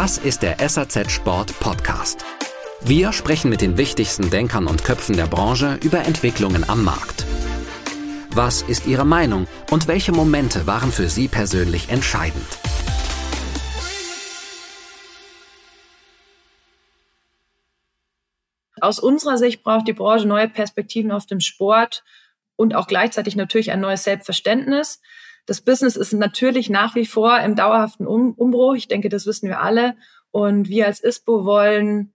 Das ist der SAZ Sport Podcast. Wir sprechen mit den wichtigsten Denkern und Köpfen der Branche über Entwicklungen am Markt. Was ist Ihre Meinung und welche Momente waren für Sie persönlich entscheidend? Aus unserer Sicht braucht die Branche neue Perspektiven auf dem Sport und auch gleichzeitig natürlich ein neues Selbstverständnis. Das Business ist natürlich nach wie vor im dauerhaften um Umbruch. Ich denke, das wissen wir alle. Und wir als ISPO wollen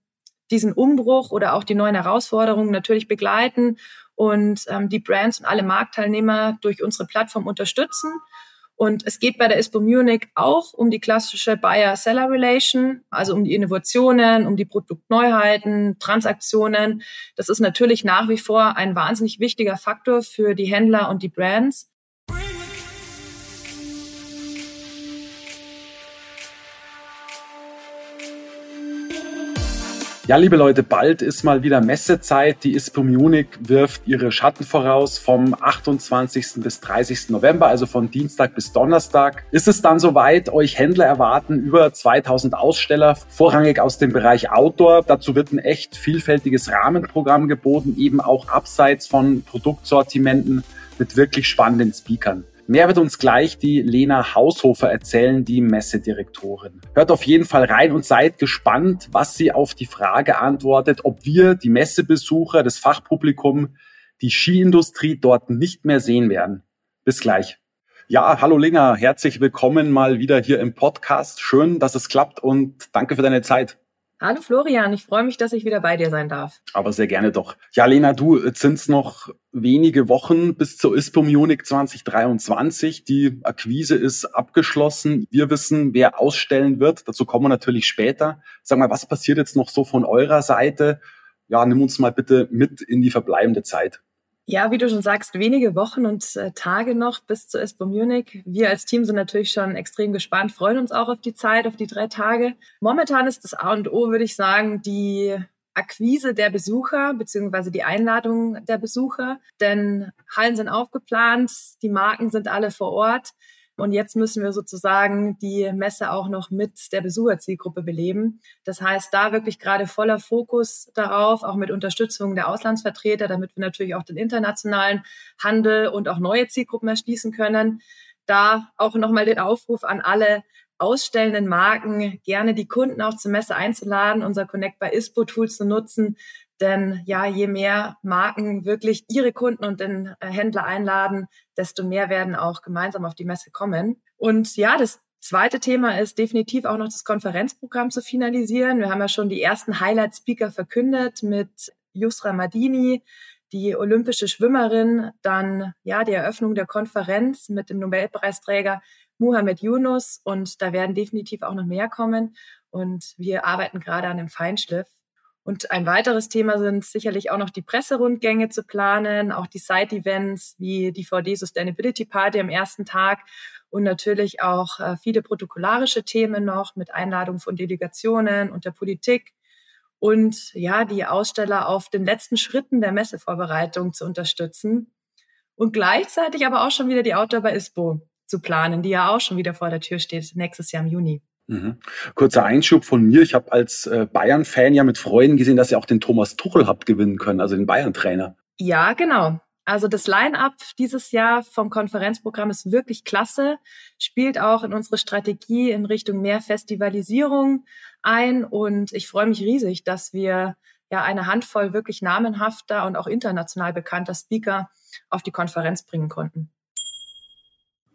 diesen Umbruch oder auch die neuen Herausforderungen natürlich begleiten und ähm, die Brands und alle Marktteilnehmer durch unsere Plattform unterstützen. Und es geht bei der ISPO Munich auch um die klassische Buyer-Seller-Relation, also um die Innovationen, um die Produktneuheiten, Transaktionen. Das ist natürlich nach wie vor ein wahnsinnig wichtiger Faktor für die Händler und die Brands. Ja, liebe Leute, bald ist mal wieder Messezeit. Die ISPO Munich wirft ihre Schatten voraus vom 28. bis 30. November, also von Dienstag bis Donnerstag. Ist es dann soweit? Euch Händler erwarten über 2000 Aussteller, vorrangig aus dem Bereich Outdoor. Dazu wird ein echt vielfältiges Rahmenprogramm geboten, eben auch abseits von Produktsortimenten mit wirklich spannenden Speakern. Mehr wird uns gleich die Lena Haushofer erzählen, die Messedirektorin. Hört auf jeden Fall rein und seid gespannt, was sie auf die Frage antwortet, ob wir, die Messebesucher, das Fachpublikum, die Skiindustrie dort nicht mehr sehen werden. Bis gleich. Ja, hallo Lena, herzlich willkommen mal wieder hier im Podcast. Schön, dass es klappt und danke für deine Zeit. Hallo Florian, ich freue mich, dass ich wieder bei dir sein darf. Aber sehr gerne doch. Ja, Lena, du, jetzt sind es noch wenige Wochen bis zur ISPO Munich 2023. Die Akquise ist abgeschlossen. Wir wissen, wer ausstellen wird. Dazu kommen wir natürlich später. Sag mal, was passiert jetzt noch so von eurer Seite? Ja, nimm uns mal bitte mit in die verbleibende Zeit. Ja, wie du schon sagst, wenige Wochen und äh, Tage noch bis zur ISPO Munich. Wir als Team sind natürlich schon extrem gespannt, freuen uns auch auf die Zeit, auf die drei Tage. Momentan ist das A und O, würde ich sagen, die Akquise der Besucher beziehungsweise die Einladung der Besucher. Denn Hallen sind aufgeplant, die Marken sind alle vor Ort. Und jetzt müssen wir sozusagen die Messe auch noch mit der Besucherzielgruppe beleben. Das heißt, da wirklich gerade voller Fokus darauf, auch mit Unterstützung der Auslandsvertreter, damit wir natürlich auch den internationalen Handel und auch neue Zielgruppen erschließen können. Da auch nochmal den Aufruf an alle ausstellenden Marken, gerne die Kunden auch zur Messe einzuladen, unser Connect by ISPO Tool zu nutzen, denn ja, je mehr Marken wirklich ihre Kunden und den äh, Händler einladen, desto mehr werden auch gemeinsam auf die Messe kommen. Und ja, das zweite Thema ist definitiv auch noch das Konferenzprogramm zu finalisieren. Wir haben ja schon die ersten Highlight-Speaker verkündet mit Yusra Madini, die olympische Schwimmerin, dann ja die Eröffnung der Konferenz mit dem Nobelpreisträger Muhammad Yunus und da werden definitiv auch noch mehr kommen. Und wir arbeiten gerade an dem Feinschliff. Und ein weiteres Thema sind sicherlich auch noch die Presserundgänge zu planen, auch die Side-Events wie die VD Sustainability Party am ersten Tag und natürlich auch äh, viele protokollarische Themen noch mit Einladung von Delegationen und der Politik. Und ja, die Aussteller auf den letzten Schritten der Messevorbereitung zu unterstützen. Und gleichzeitig aber auch schon wieder die Outdoor bei ISPO zu planen, die ja auch schon wieder vor der Tür steht nächstes Jahr im Juni. Mhm. Kurzer Einschub von mir. Ich habe als äh, Bayern-Fan ja mit Freuden gesehen, dass ihr auch den Thomas Tuchel habt gewinnen können, also den Bayern-Trainer. Ja, genau. Also das Line-up dieses Jahr vom Konferenzprogramm ist wirklich klasse, spielt auch in unsere Strategie in Richtung mehr Festivalisierung ein und ich freue mich riesig, dass wir ja eine Handvoll wirklich namenhafter und auch international bekannter Speaker auf die Konferenz bringen konnten.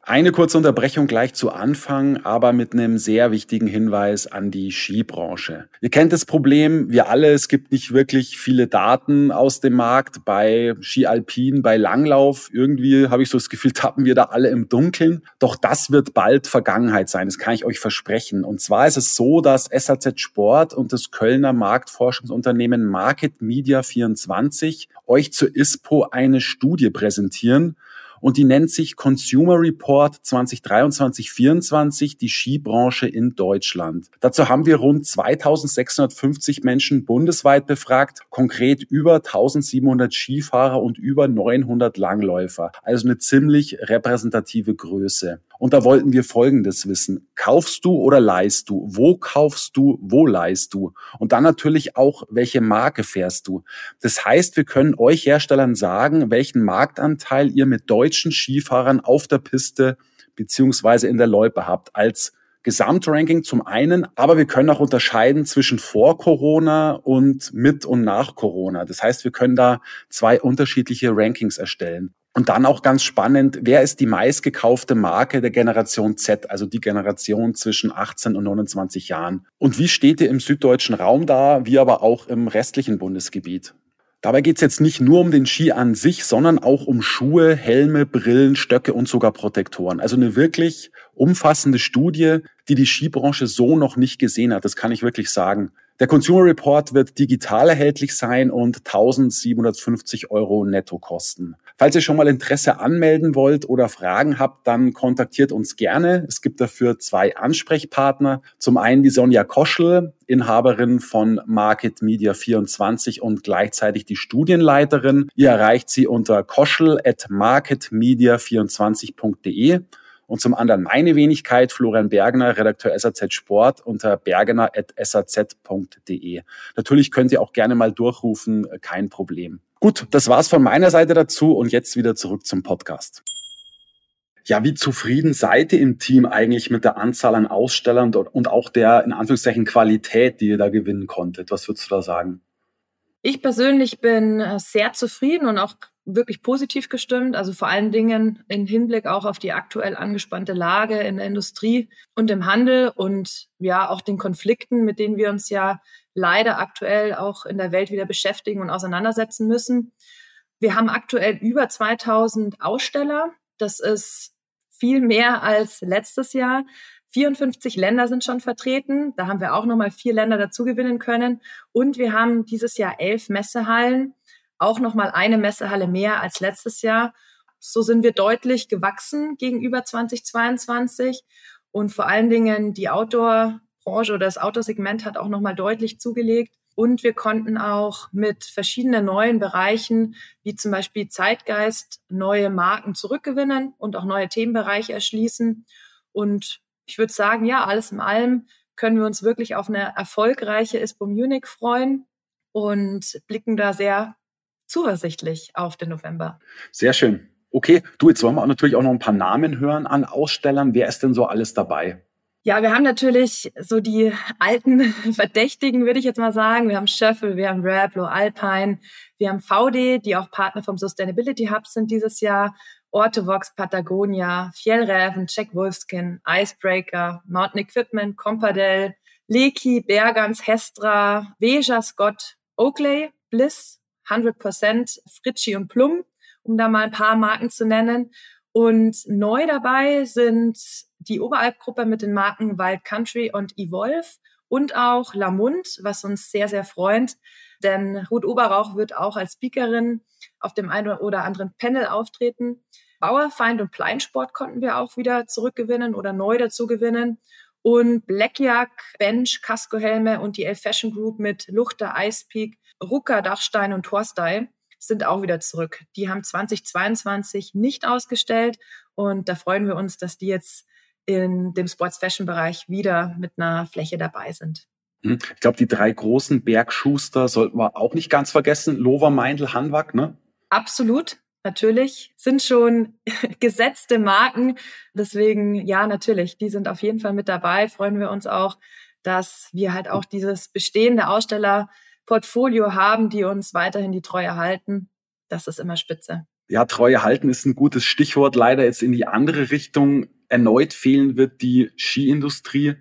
Eine kurze Unterbrechung gleich zu Anfang, aber mit einem sehr wichtigen Hinweis an die Skibranche. Ihr kennt das Problem, wir alle, es gibt nicht wirklich viele Daten aus dem Markt bei Ski Alpin, bei Langlauf. Irgendwie habe ich so das Gefühl, tappen wir da alle im Dunkeln. Doch das wird bald Vergangenheit sein, das kann ich euch versprechen. Und zwar ist es so, dass SAZ Sport und das Kölner Marktforschungsunternehmen Market Media 24 euch zur ISPO eine Studie präsentieren, und die nennt sich Consumer Report 2023-24, die Skibranche in Deutschland. Dazu haben wir rund 2650 Menschen bundesweit befragt, konkret über 1700 Skifahrer und über 900 Langläufer, also eine ziemlich repräsentative Größe. Und da wollten wir Folgendes wissen. Kaufst du oder leihst du? Wo kaufst du? Wo leihst du? Und dann natürlich auch, welche Marke fährst du? Das heißt, wir können euch Herstellern sagen, welchen Marktanteil ihr mit deutschen Skifahrern auf der Piste beziehungsweise in der Loipe habt als Gesamtranking zum einen, aber wir können auch unterscheiden zwischen vor Corona und mit und nach Corona. Das heißt, wir können da zwei unterschiedliche Rankings erstellen. Und dann auch ganz spannend, wer ist die meistgekaufte Marke der Generation Z, also die Generation zwischen 18 und 29 Jahren? Und wie steht ihr im süddeutschen Raum da, wie aber auch im restlichen Bundesgebiet? Dabei geht es jetzt nicht nur um den Ski an sich, sondern auch um Schuhe, Helme, Brillen, Stöcke und sogar Protektoren. Also eine wirklich umfassende Studie, die die Skibranche so noch nicht gesehen hat. Das kann ich wirklich sagen. Der Consumer Report wird digital erhältlich sein und 1750 Euro netto kosten. Falls ihr schon mal Interesse anmelden wollt oder Fragen habt, dann kontaktiert uns gerne. Es gibt dafür zwei Ansprechpartner. Zum einen die Sonja Koschel, Inhaberin von Market Media 24 und gleichzeitig die Studienleiterin. Ihr erreicht sie unter koschel at marketmedia24.de und zum anderen meine Wenigkeit, Florian Bergner, Redakteur SAZ Sport unter bergner.saz.de. Natürlich könnt ihr auch gerne mal durchrufen, kein Problem. Gut, das war's von meiner Seite dazu und jetzt wieder zurück zum Podcast. Ja, wie zufrieden seid ihr im Team eigentlich mit der Anzahl an Ausstellern und auch der, in Anführungszeichen, Qualität, die ihr da gewinnen konntet? Was würdest du da sagen? Ich persönlich bin äh, sehr zufrieden und auch wirklich positiv gestimmt. Also vor allen Dingen im Hinblick auch auf die aktuell angespannte Lage in der Industrie und im Handel und ja auch den Konflikten, mit denen wir uns ja leider aktuell auch in der Welt wieder beschäftigen und auseinandersetzen müssen. Wir haben aktuell über 2000 Aussteller. Das ist viel mehr als letztes Jahr. 54 Länder sind schon vertreten. Da haben wir auch nochmal vier Länder dazu gewinnen können. Und wir haben dieses Jahr elf Messehallen auch noch mal eine Messehalle mehr als letztes Jahr. So sind wir deutlich gewachsen gegenüber 2022 und vor allen Dingen die Outdoor-Branche oder das Outdoor-Segment hat auch noch mal deutlich zugelegt. Und wir konnten auch mit verschiedenen neuen Bereichen, wie zum Beispiel Zeitgeist, neue Marken zurückgewinnen und auch neue Themenbereiche erschließen. Und ich würde sagen, ja, alles in allem können wir uns wirklich auf eine erfolgreiche ISPO Munich freuen und blicken da sehr zuversichtlich auf den November. Sehr schön. Okay, du, jetzt wollen wir natürlich auch noch ein paar Namen hören an Ausstellern. Wer ist denn so alles dabei? Ja, wir haben natürlich so die alten Verdächtigen, würde ich jetzt mal sagen. Wir haben Schöffel, wir haben Rablo, Alpine, wir haben VD, die auch Partner vom Sustainability Hub sind dieses Jahr. Ortovox, Patagonia, Fjellräven, Jack Wolfskin, Icebreaker, Mountain Equipment, Compadel, Leki, Bergans, Hestra, Veja, Scott, Oakley, Bliss, 100% Fritschi und Plum, um da mal ein paar Marken zu nennen. Und neu dabei sind die Oberalp-Gruppe mit den Marken Wild Country und Evolve und auch Lamund, was uns sehr, sehr freut. Denn Ruth Oberrauch wird auch als Speakerin auf dem einen oder anderen Panel auftreten. Bauerfeind und Pleinsport konnten wir auch wieder zurückgewinnen oder neu dazu gewinnen. Und Blackjack, Bench, Casco-Helme und die Elf Fashion Group mit Luchter, Ice Peak Rucker, Dachstein und Torstei sind auch wieder zurück. Die haben 2022 nicht ausgestellt und da freuen wir uns, dass die jetzt in dem Sports Fashion Bereich wieder mit einer Fläche dabei sind. Hm. Ich glaube, die drei großen Bergschuster sollten wir auch nicht ganz vergessen. Lover, Meindl, Hanwag, ne? Absolut. Natürlich sind schon gesetzte Marken. Deswegen, ja, natürlich, die sind auf jeden Fall mit dabei. Freuen wir uns auch, dass wir halt auch dieses bestehende Aussteller Portfolio haben, die uns weiterhin die Treue halten. Das ist immer spitze. Ja, Treue halten ist ein gutes Stichwort. Leider jetzt in die andere Richtung. Erneut fehlen wird die Skiindustrie.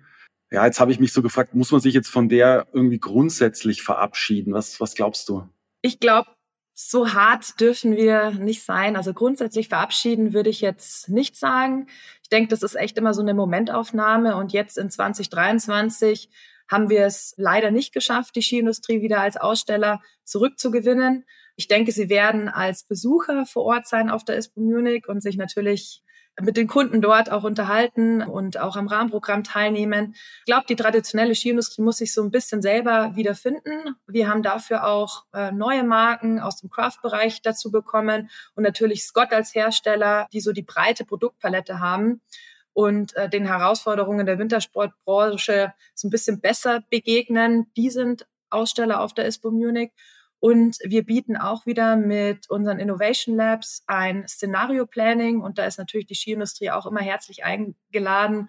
Ja, jetzt habe ich mich so gefragt, muss man sich jetzt von der irgendwie grundsätzlich verabschieden? Was, was glaubst du? Ich glaube, so hart dürfen wir nicht sein. Also grundsätzlich verabschieden würde ich jetzt nicht sagen. Ich denke, das ist echt immer so eine Momentaufnahme. Und jetzt in 2023 haben wir es leider nicht geschafft, die Skiindustrie wieder als Aussteller zurückzugewinnen. Ich denke, sie werden als Besucher vor Ort sein auf der ISPO Munich und sich natürlich mit den Kunden dort auch unterhalten und auch am Rahmenprogramm teilnehmen. Ich glaube, die traditionelle Skiindustrie muss sich so ein bisschen selber wiederfinden. Wir haben dafür auch äh, neue Marken aus dem Craft-Bereich dazu bekommen und natürlich Scott als Hersteller, die so die breite Produktpalette haben. Und äh, den Herausforderungen der Wintersportbranche so ein bisschen besser begegnen. Die sind Aussteller auf der ISPO Munich. Und wir bieten auch wieder mit unseren Innovation Labs ein Szenario Planning. Und da ist natürlich die Skiindustrie auch immer herzlich eingeladen,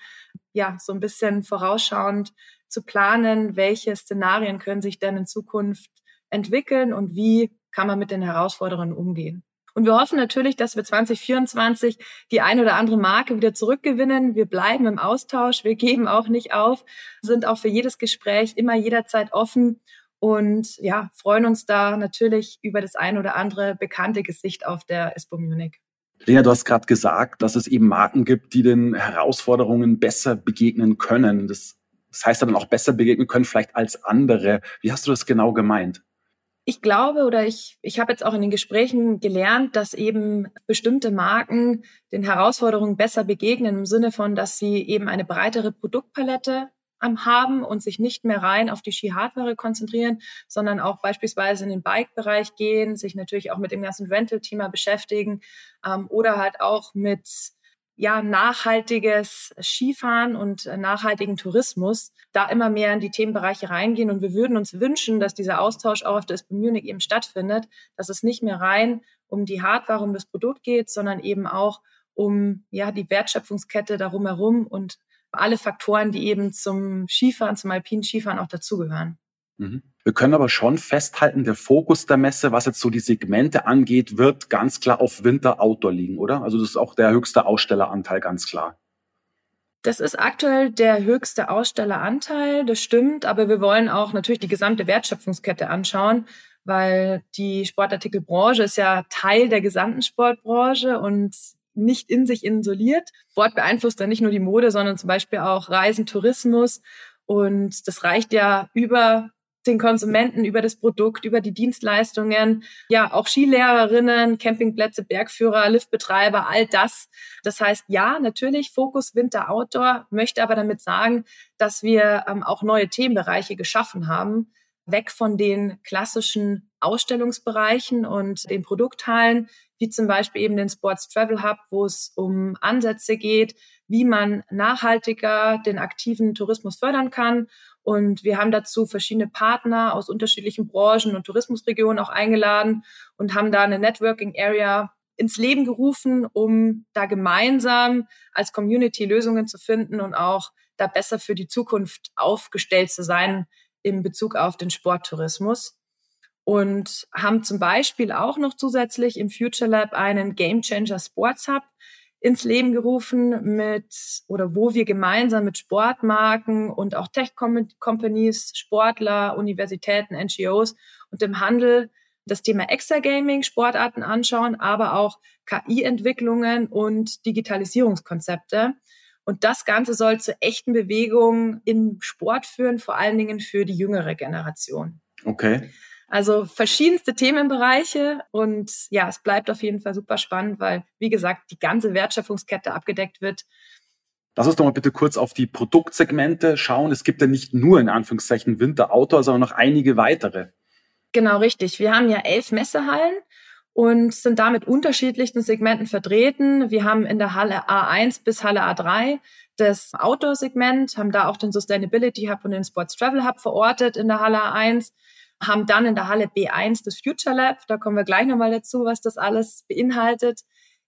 ja, so ein bisschen vorausschauend zu planen, welche Szenarien können sich denn in Zukunft entwickeln und wie kann man mit den Herausforderungen umgehen. Und wir hoffen natürlich, dass wir 2024 die ein oder andere Marke wieder zurückgewinnen. Wir bleiben im Austausch, wir geben auch nicht auf, sind auch für jedes Gespräch immer jederzeit offen und ja, freuen uns da natürlich über das ein oder andere bekannte Gesicht auf der ISPO Munich. Lena, du hast gerade gesagt, dass es eben Marken gibt, die den Herausforderungen besser begegnen können. Das, das heißt dann auch besser begegnen können vielleicht als andere. Wie hast du das genau gemeint? Ich glaube oder ich, ich habe jetzt auch in den Gesprächen gelernt, dass eben bestimmte Marken den Herausforderungen besser begegnen im Sinne von, dass sie eben eine breitere Produktpalette haben und sich nicht mehr rein auf die Ski-Hardware konzentrieren, sondern auch beispielsweise in den Bike-Bereich gehen, sich natürlich auch mit dem ganzen Rental-Thema beschäftigen ähm, oder halt auch mit ja, nachhaltiges Skifahren und nachhaltigen Tourismus da immer mehr in die Themenbereiche reingehen. Und wir würden uns wünschen, dass dieser Austausch auch auf der ISPO Munich eben stattfindet, dass es nicht mehr rein um die Hardware, um das Produkt geht, sondern eben auch um ja, die Wertschöpfungskette darum herum und alle Faktoren, die eben zum Skifahren, zum alpinen Skifahren auch dazugehören. Mhm. Wir können aber schon festhalten, der Fokus der Messe, was jetzt so die Segmente angeht, wird ganz klar auf Winter-Outdoor liegen, oder? Also das ist auch der höchste Ausstelleranteil, ganz klar. Das ist aktuell der höchste Ausstelleranteil, das stimmt, aber wir wollen auch natürlich die gesamte Wertschöpfungskette anschauen, weil die Sportartikelbranche ist ja Teil der gesamten Sportbranche und nicht in sich isoliert. Sport beeinflusst ja nicht nur die Mode, sondern zum Beispiel auch Reisen, Tourismus. Und das reicht ja über den Konsumenten, über das Produkt, über die Dienstleistungen, ja, auch Skilehrerinnen, Campingplätze, Bergführer, Liftbetreiber, all das. Das heißt, ja, natürlich Fokus Winter Outdoor, möchte aber damit sagen, dass wir ähm, auch neue Themenbereiche geschaffen haben, weg von den klassischen Ausstellungsbereichen und den Produkthallen, wie zum Beispiel eben den Sports Travel Hub, wo es um Ansätze geht, wie man nachhaltiger den aktiven Tourismus fördern kann und wir haben dazu verschiedene Partner aus unterschiedlichen Branchen und Tourismusregionen auch eingeladen und haben da eine Networking Area ins Leben gerufen, um da gemeinsam als Community Lösungen zu finden und auch da besser für die Zukunft aufgestellt zu sein in Bezug auf den Sporttourismus. Und haben zum Beispiel auch noch zusätzlich im Future Lab einen Game Changer Sports Hub, ins Leben gerufen mit oder wo wir gemeinsam mit Sportmarken und auch Tech-Companies, Sportler, Universitäten, NGOs und dem Handel das Thema Exergaming, Sportarten anschauen, aber auch KI-Entwicklungen und Digitalisierungskonzepte. Und das Ganze soll zu echten Bewegungen im Sport führen, vor allen Dingen für die jüngere Generation. Okay. Also verschiedenste Themenbereiche und ja, es bleibt auf jeden Fall super spannend, weil, wie gesagt, die ganze Wertschöpfungskette abgedeckt wird. Lass uns doch mal bitte kurz auf die Produktsegmente schauen. Es gibt ja nicht nur in Anführungszeichen Winter Outdoor, sondern noch einige weitere. Genau, richtig. Wir haben ja elf Messehallen und sind da mit unterschiedlichen Segmenten vertreten. Wir haben in der Halle A1 bis Halle A3 das Outdoor-Segment, haben da auch den Sustainability Hub und den Sports Travel Hub verortet in der Halle A1 haben dann in der Halle B1 das Future Lab. Da kommen wir gleich nochmal dazu, was das alles beinhaltet.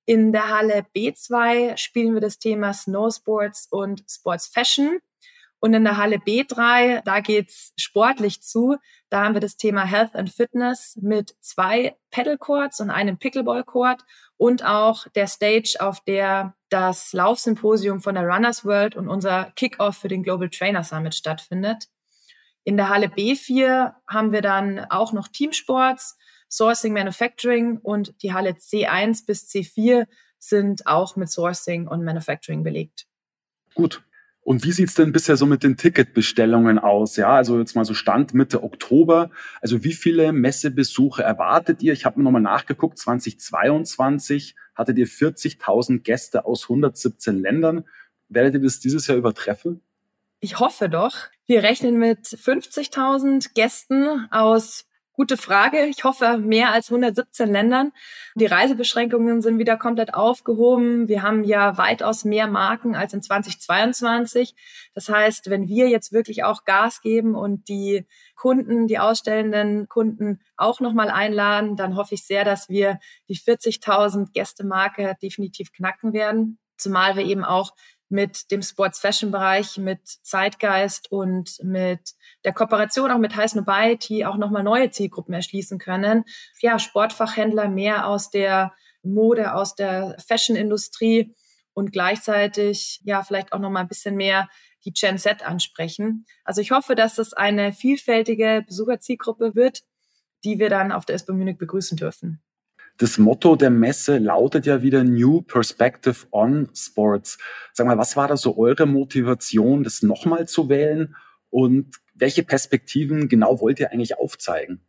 In der Halle B2 spielen wir das Thema Snowsports und Sports Fashion. Und in der Halle B3, da geht's sportlich zu. Da haben wir das Thema Health and Fitness mit zwei Pedal Courts und einem Pickleball Court und auch der Stage, auf der das Laufsymposium von der Runners World und unser Kickoff für den Global Trainer Summit stattfindet. In der Halle B4 haben wir dann auch noch Teamsports, Sourcing, Manufacturing und die Halle C1 bis C4 sind auch mit Sourcing und Manufacturing belegt. Gut. Und wie sieht's denn bisher so mit den Ticketbestellungen aus? Ja, also jetzt mal so Stand Mitte Oktober. Also wie viele Messebesuche erwartet ihr? Ich habe mir nochmal nachgeguckt. 2022 hattet ihr 40.000 Gäste aus 117 Ländern. Werdet ihr das dieses Jahr übertreffen? Ich hoffe doch. Wir rechnen mit 50.000 Gästen aus Gute Frage. Ich hoffe, mehr als 117 Ländern. Die Reisebeschränkungen sind wieder komplett aufgehoben. Wir haben ja weitaus mehr Marken als in 2022. Das heißt, wenn wir jetzt wirklich auch Gas geben und die Kunden, die ausstellenden Kunden auch nochmal einladen, dann hoffe ich sehr, dass wir die 40.000 Gästemarke definitiv knacken werden. Zumal wir eben auch mit dem Sports-Fashion-Bereich, mit Zeitgeist und mit der Kooperation auch mit Heiß Nobiety auch nochmal neue Zielgruppen erschließen können. Ja, Sportfachhändler mehr aus der Mode, aus der Fashion-Industrie und gleichzeitig ja vielleicht auch nochmal ein bisschen mehr die Gen Z ansprechen. Also ich hoffe, dass es eine vielfältige Besucherzielgruppe wird, die wir dann auf der ISPO Munich begrüßen dürfen. Das Motto der Messe lautet ja wieder New Perspective on Sports. Sag mal, was war da so eure Motivation, das nochmal zu wählen? Und welche Perspektiven genau wollt ihr eigentlich aufzeigen?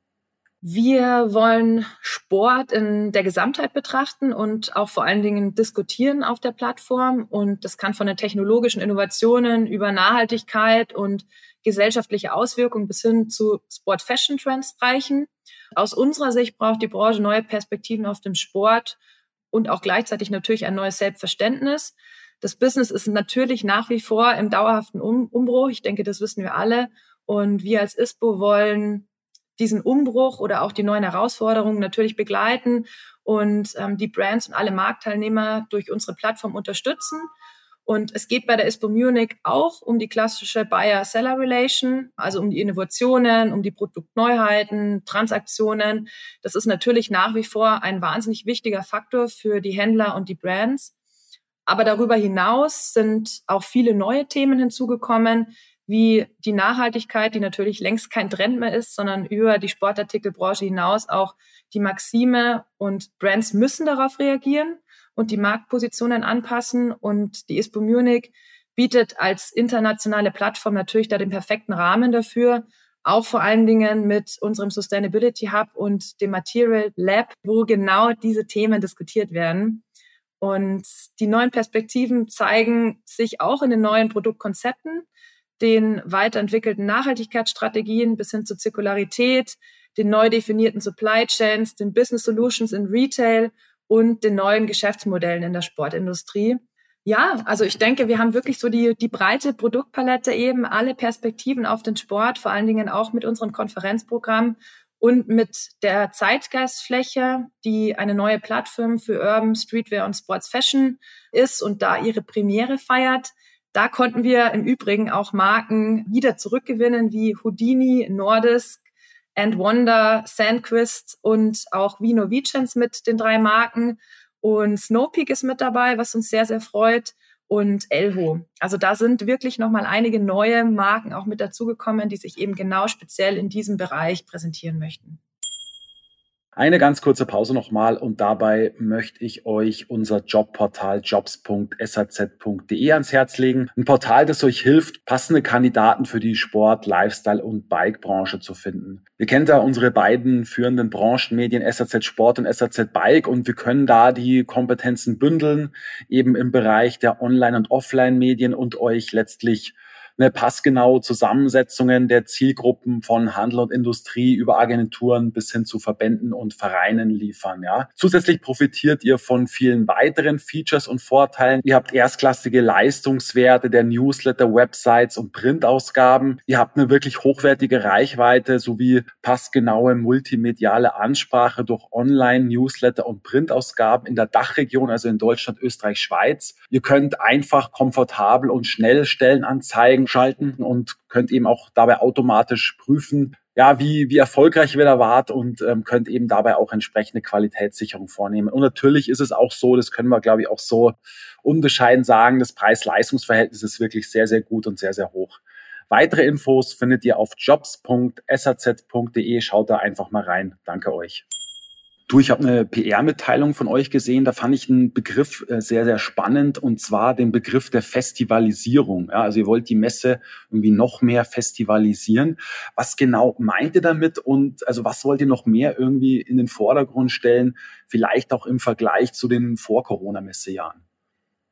Wir wollen Sport in der Gesamtheit betrachten und auch vor allen Dingen diskutieren auf der Plattform. Und das kann von den technologischen Innovationen über Nachhaltigkeit und gesellschaftliche Auswirkungen bis hin zu Sport-Fashion-Trends reichen. Aus unserer Sicht braucht die Branche neue Perspektiven auf dem Sport und auch gleichzeitig natürlich ein neues Selbstverständnis. Das Business ist natürlich nach wie vor im dauerhaften um Umbruch. Ich denke, das wissen wir alle. Und wir als ISPO wollen diesen Umbruch oder auch die neuen Herausforderungen natürlich begleiten und ähm, die Brands und alle Marktteilnehmer durch unsere Plattform unterstützen. Und es geht bei der ISPO Munich auch um die klassische Buyer-Seller-Relation, also um die Innovationen, um die Produktneuheiten, Transaktionen. Das ist natürlich nach wie vor ein wahnsinnig wichtiger Faktor für die Händler und die Brands. Aber darüber hinaus sind auch viele neue Themen hinzugekommen, wie die Nachhaltigkeit, die natürlich längst kein Trend mehr ist, sondern über die Sportartikelbranche hinaus auch die Maxime und Brands müssen darauf reagieren und die Marktpositionen anpassen. Und die ISPO Munich bietet als internationale Plattform natürlich da den perfekten Rahmen dafür, auch vor allen Dingen mit unserem Sustainability Hub und dem Material Lab, wo genau diese Themen diskutiert werden. Und die neuen Perspektiven zeigen sich auch in den neuen Produktkonzepten, den weiterentwickelten Nachhaltigkeitsstrategien bis hin zur Zirkularität, den neu definierten Supply Chains, den Business Solutions in Retail und den neuen Geschäftsmodellen in der Sportindustrie. Ja, also ich denke, wir haben wirklich so die, die breite Produktpalette eben, alle Perspektiven auf den Sport, vor allen Dingen auch mit unserem Konferenzprogramm und mit der Zeitgeistfläche, die eine neue Plattform für Urban, Streetwear und Sports Fashion ist und da ihre Premiere feiert. Da konnten wir im Übrigen auch Marken wieder zurückgewinnen wie Houdini, Nordisk, And Wonder, Sandquist und auch Vino Vicens mit den drei Marken. Und Snowpeak ist mit dabei, was uns sehr, sehr freut. Und Elho. Also da sind wirklich nochmal einige neue Marken auch mit dazugekommen, die sich eben genau speziell in diesem Bereich präsentieren möchten. Eine ganz kurze Pause nochmal und dabei möchte ich euch unser Jobportal jobs.saz.de ans Herz legen. Ein Portal, das euch hilft, passende Kandidaten für die Sport-, Lifestyle- und Bike-Branche zu finden. Ihr kennt da unsere beiden führenden Branchenmedien SAZ Sport und SAZ Bike und wir können da die Kompetenzen bündeln, eben im Bereich der Online- und Offline-Medien und euch letztlich eine passgenaue Zusammensetzungen der Zielgruppen von Handel und Industrie über Agenturen bis hin zu Verbänden und Vereinen liefern. Ja. Zusätzlich profitiert ihr von vielen weiteren Features und Vorteilen. Ihr habt erstklassige Leistungswerte der Newsletter, Websites und Printausgaben. Ihr habt eine wirklich hochwertige Reichweite sowie passgenaue multimediale Ansprache durch Online-Newsletter und Printausgaben in der Dachregion, also in Deutschland, Österreich, Schweiz. Ihr könnt einfach komfortabel und schnell Stellenanzeigen schalten und könnt eben auch dabei automatisch prüfen, ja, wie, wie erfolgreich ihr da wart und ähm, könnt eben dabei auch entsprechende Qualitätssicherung vornehmen. Und natürlich ist es auch so, das können wir, glaube ich, auch so unbescheiden sagen, das Preis-Leistungs-Verhältnis ist wirklich sehr, sehr gut und sehr, sehr hoch. Weitere Infos findet ihr auf jobs.saz.de. Schaut da einfach mal rein. Danke euch. Du, ich habe eine PR-Mitteilung von euch gesehen, da fand ich einen Begriff äh, sehr, sehr spannend und zwar den Begriff der Festivalisierung. Ja, also ihr wollt die Messe irgendwie noch mehr festivalisieren. Was genau meint ihr damit und also was wollt ihr noch mehr irgendwie in den Vordergrund stellen, vielleicht auch im Vergleich zu den Vor-Corona-Messejahren?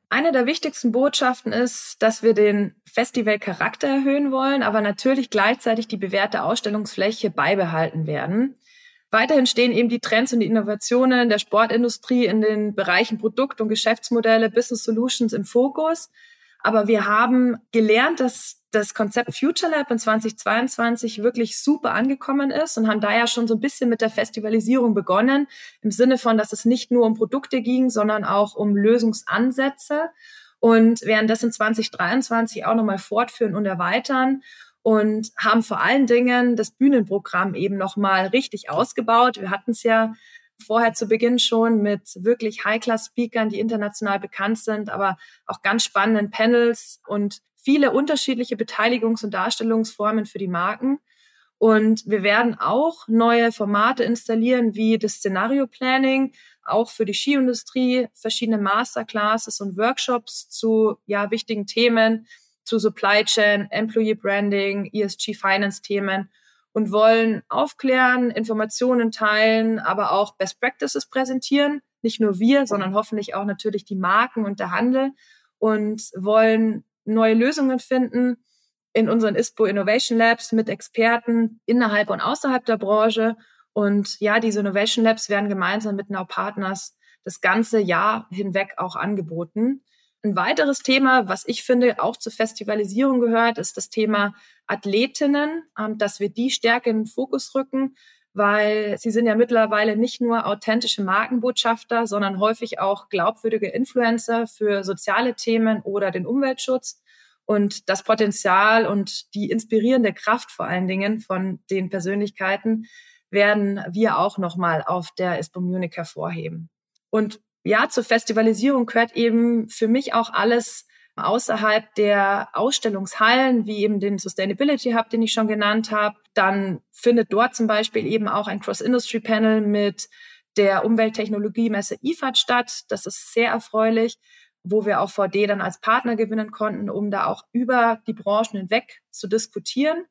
Eine der wichtigsten Botschaften ist, dass wir den Festivalcharakter erhöhen wollen, aber natürlich gleichzeitig die bewährte Ausstellungsfläche beibehalten werden. Weiterhin stehen eben die Trends und die Innovationen der Sportindustrie in den Bereichen Produkt- und Geschäftsmodelle, Business Solutions im Fokus. Aber wir haben gelernt, dass das Konzept Future Lab in 2022 wirklich super angekommen ist und haben da ja schon so ein bisschen mit der Festivalisierung begonnen, im Sinne von, dass es nicht nur um Produkte ging, sondern auch um Lösungsansätze und werden das in 2023 auch nochmal fortführen und erweitern und haben vor allen Dingen das Bühnenprogramm eben nochmal richtig ausgebaut. Wir hatten es ja vorher zu Beginn schon mit wirklich High-Class-Speakern, die international bekannt sind, aber auch ganz spannenden Panels und viele unterschiedliche Beteiligungs- und Darstellungsformen für die Marken. Und wir werden auch neue Formate installieren, wie das Szenario Planning, auch für die Skiindustrie, verschiedene Masterclasses und Workshops zu ja, wichtigen Themen, zu Supply Chain, Employee Branding, ESG Finance Themen und wollen aufklären, Informationen teilen, aber auch Best Practices präsentieren. Nicht nur wir, sondern hoffentlich auch natürlich die Marken und der Handel und wollen neue Lösungen finden in unseren ISPO Innovation Labs mit Experten innerhalb und außerhalb der Branche. Und ja, diese Innovation Labs werden gemeinsam mit Now Partners das ganze Jahr hinweg auch angeboten. Ein weiteres Thema, was ich finde auch zur Festivalisierung gehört, ist das Thema Athletinnen, ähm, dass wir die stärker in den Fokus rücken, weil sie sind ja mittlerweile nicht nur authentische Markenbotschafter, sondern häufig auch glaubwürdige Influencer für soziale Themen oder den Umweltschutz. Und das Potenzial und die inspirierende Kraft vor allen Dingen von den Persönlichkeiten werden wir auch nochmal auf der ISPO Munich hervorheben. Und ja, zur Festivalisierung gehört eben für mich auch alles außerhalb der Ausstellungshallen, wie eben den Sustainability Hub, den ich schon genannt habe. Dann findet dort zum Beispiel eben auch ein Cross-Industry-Panel mit der Umwelttechnologiemesse IFAD statt. Das ist sehr erfreulich, wo wir auch VD dann als Partner gewinnen konnten, um da auch über die Branchen hinweg zu diskutieren.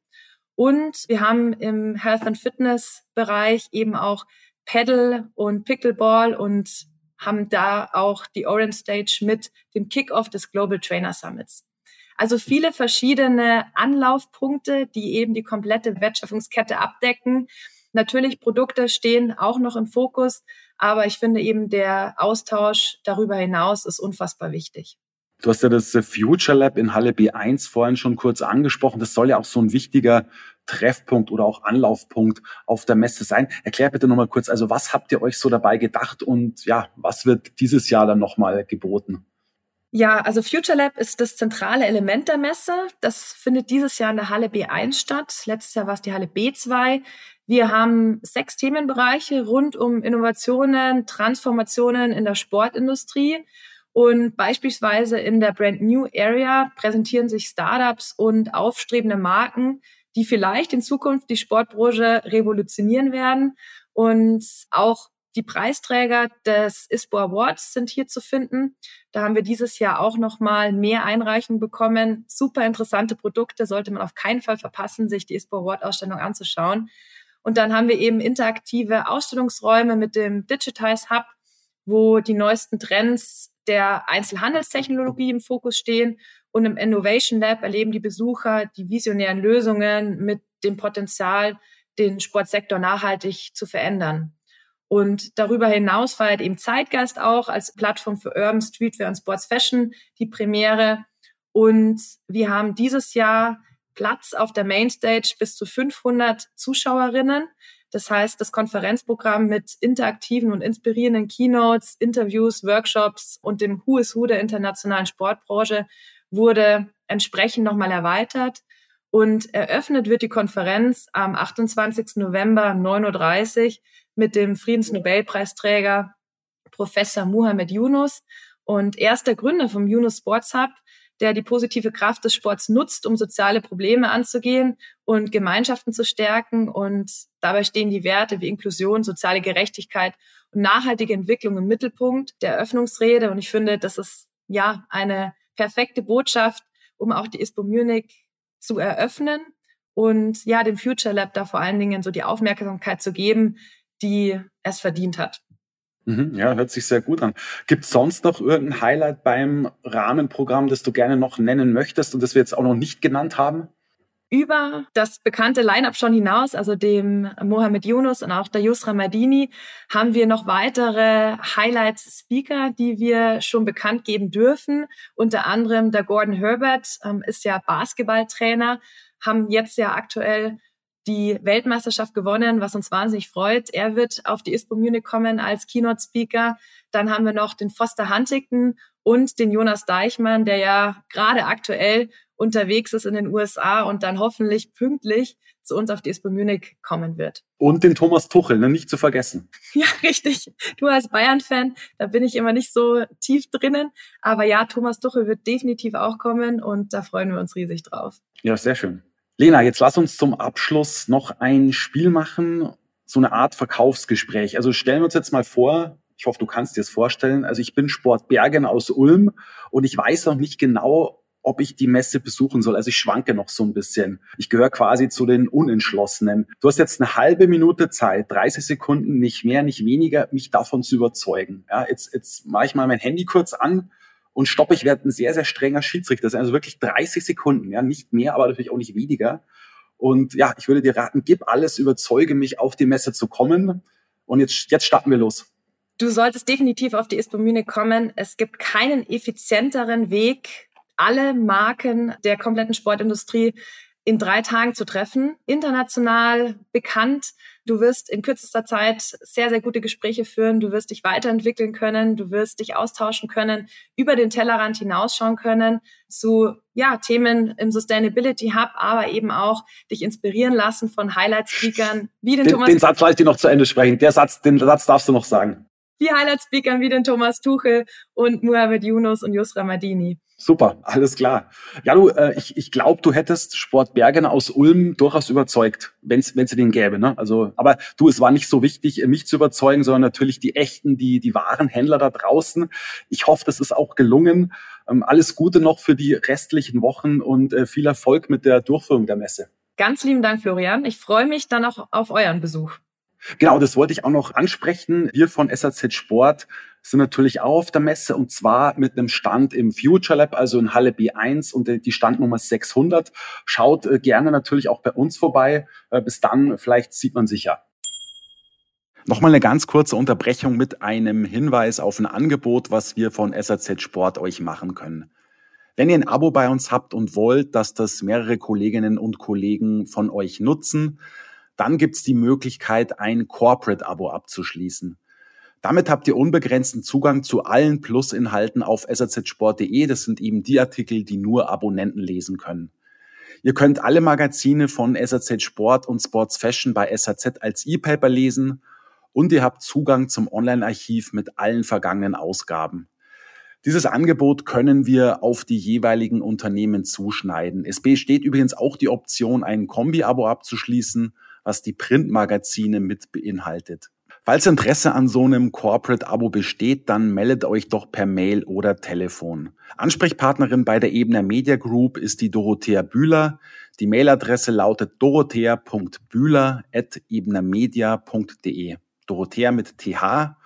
Und wir haben im Health and Fitness Bereich eben auch Paddle und Pickleball und haben da auch die Orange Stage mit dem Kickoff des Global Trainer Summits. Also viele verschiedene Anlaufpunkte, die eben die komplette Wertschöpfungskette abdecken. Natürlich Produkte stehen auch noch im Fokus, aber ich finde eben der Austausch darüber hinaus ist unfassbar wichtig. Du hast ja das Future Lab in Halle B1 vorhin schon kurz angesprochen. Das soll ja auch so ein wichtiger Treffpunkt oder auch Anlaufpunkt auf der Messe sein. Erklär bitte nochmal kurz, also was habt ihr euch so dabei gedacht und ja, was wird dieses Jahr dann nochmal geboten? Ja, also Future Lab ist das zentrale Element der Messe. Das findet dieses Jahr in der Halle B1 statt. Letztes Jahr war es die Halle B2. Wir haben sechs Themenbereiche rund um Innovationen, Transformationen in der Sportindustrie. Und beispielsweise in der Brand New Area präsentieren sich Startups und aufstrebende Marken, die vielleicht in Zukunft die Sportbranche revolutionieren werden. Und auch die Preisträger des ISPO Awards sind hier zu finden. Da haben wir dieses Jahr auch noch mal mehr Einreichungen bekommen. Super interessante Produkte sollte man auf keinen Fall verpassen, sich die ISPO Award Ausstellung anzuschauen. Und dann haben wir eben interaktive Ausstellungsräume mit dem Digitize Hub, wo die neuesten Trends der Einzelhandelstechnologie im Fokus stehen. Und im Innovation Lab erleben die Besucher die visionären Lösungen mit dem Potenzial, den Sportsektor nachhaltig zu verändern. Und darüber hinaus feiert eben Zeitgeist auch als Plattform für Urban Streetwear und Sports Fashion die Premiere. Und wir haben dieses Jahr Platz auf der Mainstage bis zu 500 Zuschauerinnen. Das heißt, das Konferenzprogramm mit interaktiven und inspirierenden Keynotes, Interviews, Workshops und dem Who is Who der internationalen Sportbranche wurde entsprechend nochmal erweitert. Und eröffnet wird die Konferenz am 28. November 9.30 Uhr mit dem Friedensnobelpreisträger Professor Muhammad Yunus. Und er ist der Gründer vom Yunus Sports Hub, der die positive Kraft des Sports nutzt, um soziale Probleme anzugehen und Gemeinschaften zu stärken. Und dabei stehen die Werte wie Inklusion, soziale Gerechtigkeit und nachhaltige Entwicklung im Mittelpunkt der Eröffnungsrede. Und ich finde, das ist ja eine perfekte Botschaft, um auch die ISPO Munich zu eröffnen und ja, dem Future Lab da vor allen Dingen so die Aufmerksamkeit zu geben, die es verdient hat. Mhm, ja, hört sich sehr gut an. Gibt es sonst noch irgendein Highlight beim Rahmenprogramm, das du gerne noch nennen möchtest und das wir jetzt auch noch nicht genannt haben? Über das bekannte Line-up schon hinaus, also dem Mohamed Yunus und auch der Yusra Madini, haben wir noch weitere Highlight-Speaker, die wir schon bekannt geben dürfen. Unter anderem der Gordon Herbert ähm, ist ja Basketballtrainer, haben jetzt ja aktuell die Weltmeisterschaft gewonnen, was uns wahnsinnig freut. Er wird auf die ISPO Munich kommen als Keynote-Speaker. Dann haben wir noch den Foster Huntington und den Jonas Deichmann, der ja gerade aktuell unterwegs ist in den USA und dann hoffentlich pünktlich zu uns auf die ISPO Munich kommen wird. Und den Thomas Tuchel, ne, nicht zu vergessen. Ja, richtig. Du als Bayern-Fan, da bin ich immer nicht so tief drinnen. Aber ja, Thomas Tuchel wird definitiv auch kommen und da freuen wir uns riesig drauf. Ja, sehr schön. Lena, jetzt lass uns zum Abschluss noch ein Spiel machen, so eine Art Verkaufsgespräch. Also stellen wir uns jetzt mal vor, ich hoffe, du kannst dir das vorstellen. Also ich bin Sport Bergen aus Ulm und ich weiß noch nicht genau, ob ich die Messe besuchen soll. Also ich schwanke noch so ein bisschen. Ich gehöre quasi zu den Unentschlossenen. Du hast jetzt eine halbe Minute Zeit, 30 Sekunden, nicht mehr, nicht weniger, mich davon zu überzeugen. Ja, jetzt, jetzt mache ich mal mein Handy kurz an und stoppe. Ich werde ein sehr, sehr strenger Schiedsrichter sein. Also wirklich 30 Sekunden, ja, nicht mehr, aber natürlich auch nicht weniger. Und ja, ich würde dir raten, gib alles, überzeuge mich, auf die Messe zu kommen. Und jetzt, jetzt starten wir los. Du solltest definitiv auf die ISPO Munich kommen. Es gibt keinen effizienteren Weg, alle Marken der kompletten Sportindustrie in drei Tagen zu treffen, international bekannt. Du wirst in kürzester Zeit sehr, sehr gute Gespräche führen. Du wirst dich weiterentwickeln können. Du wirst dich austauschen können, über den Tellerrand hinausschauen können zu ja, Themen im Sustainability Hub, aber eben auch dich inspirieren lassen von Highlight-Speakern wie den, den Thomas. Den Satz lasse ich dir noch zu Ende sprechen. Der Satz, den Satz darfst du noch sagen die Highlight-Speakern wie den Thomas Tuchel und Muhammad Yunus und Yusra Madini. Super, alles klar. Ja, du, äh, ich, ich glaube, du hättest Sport Bergen aus Ulm durchaus überzeugt, wenn es den gäbe. Ne? Also, aber du, es war nicht so wichtig, mich zu überzeugen, sondern natürlich die echten, die, die wahren Händler da draußen. Ich hoffe, das ist auch gelungen. Ähm, alles Gute noch für die restlichen Wochen und äh, viel Erfolg mit der Durchführung der Messe. Ganz lieben Dank, Florian. Ich freue mich dann auch auf euren Besuch. Genau, das wollte ich auch noch ansprechen. Wir von SAZ Sport sind natürlich auch auf der Messe und zwar mit einem Stand im Future Lab, also in Halle B1 und die Standnummer 600. Schaut äh, gerne natürlich auch bei uns vorbei. Äh, bis dann, vielleicht sieht man sich ja. Nochmal eine ganz kurze Unterbrechung mit einem Hinweis auf ein Angebot, was wir von SAZ Sport euch machen können. Wenn ihr ein Abo bei uns habt und wollt, dass das mehrere Kolleginnen und Kollegen von euch nutzen, dann gibt's die Möglichkeit, ein Corporate-Abo abzuschließen. Damit habt ihr unbegrenzten Zugang zu allen Plus-Inhalten auf sazsport.de. Das sind eben die Artikel, die nur Abonnenten lesen können. Ihr könnt alle Magazine von SAZ Sport und Sports Fashion bei SAZ als E-Paper lesen und ihr habt Zugang zum Online-Archiv mit allen vergangenen Ausgaben. Dieses Angebot können wir auf die jeweiligen Unternehmen zuschneiden. Es besteht übrigens auch die Option, ein Kombi-Abo abzuschließen was die Printmagazine mit beinhaltet. Falls Interesse an so einem Corporate-Abo besteht, dann meldet euch doch per Mail oder Telefon. Ansprechpartnerin bei der Ebner Media Group ist die Dorothea Bühler. Die Mailadresse lautet dorothea.bühler.ebnermedia.de. Dorothea mit TH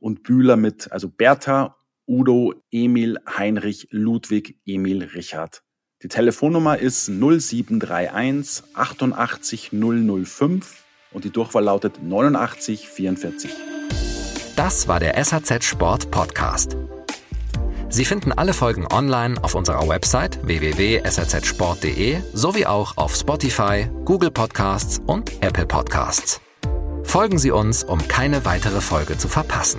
und Bühler mit, also Bertha, Udo, Emil, Heinrich, Ludwig, Emil, Richard. Die Telefonnummer ist 0731 88 005 und die Durchwahl lautet 8944. Das war der SAZ Sport Podcast. Sie finden alle Folgen online auf unserer Website www.sazsport.de sowie auch auf Spotify, Google Podcasts und Apple Podcasts. Folgen Sie uns, um keine weitere Folge zu verpassen.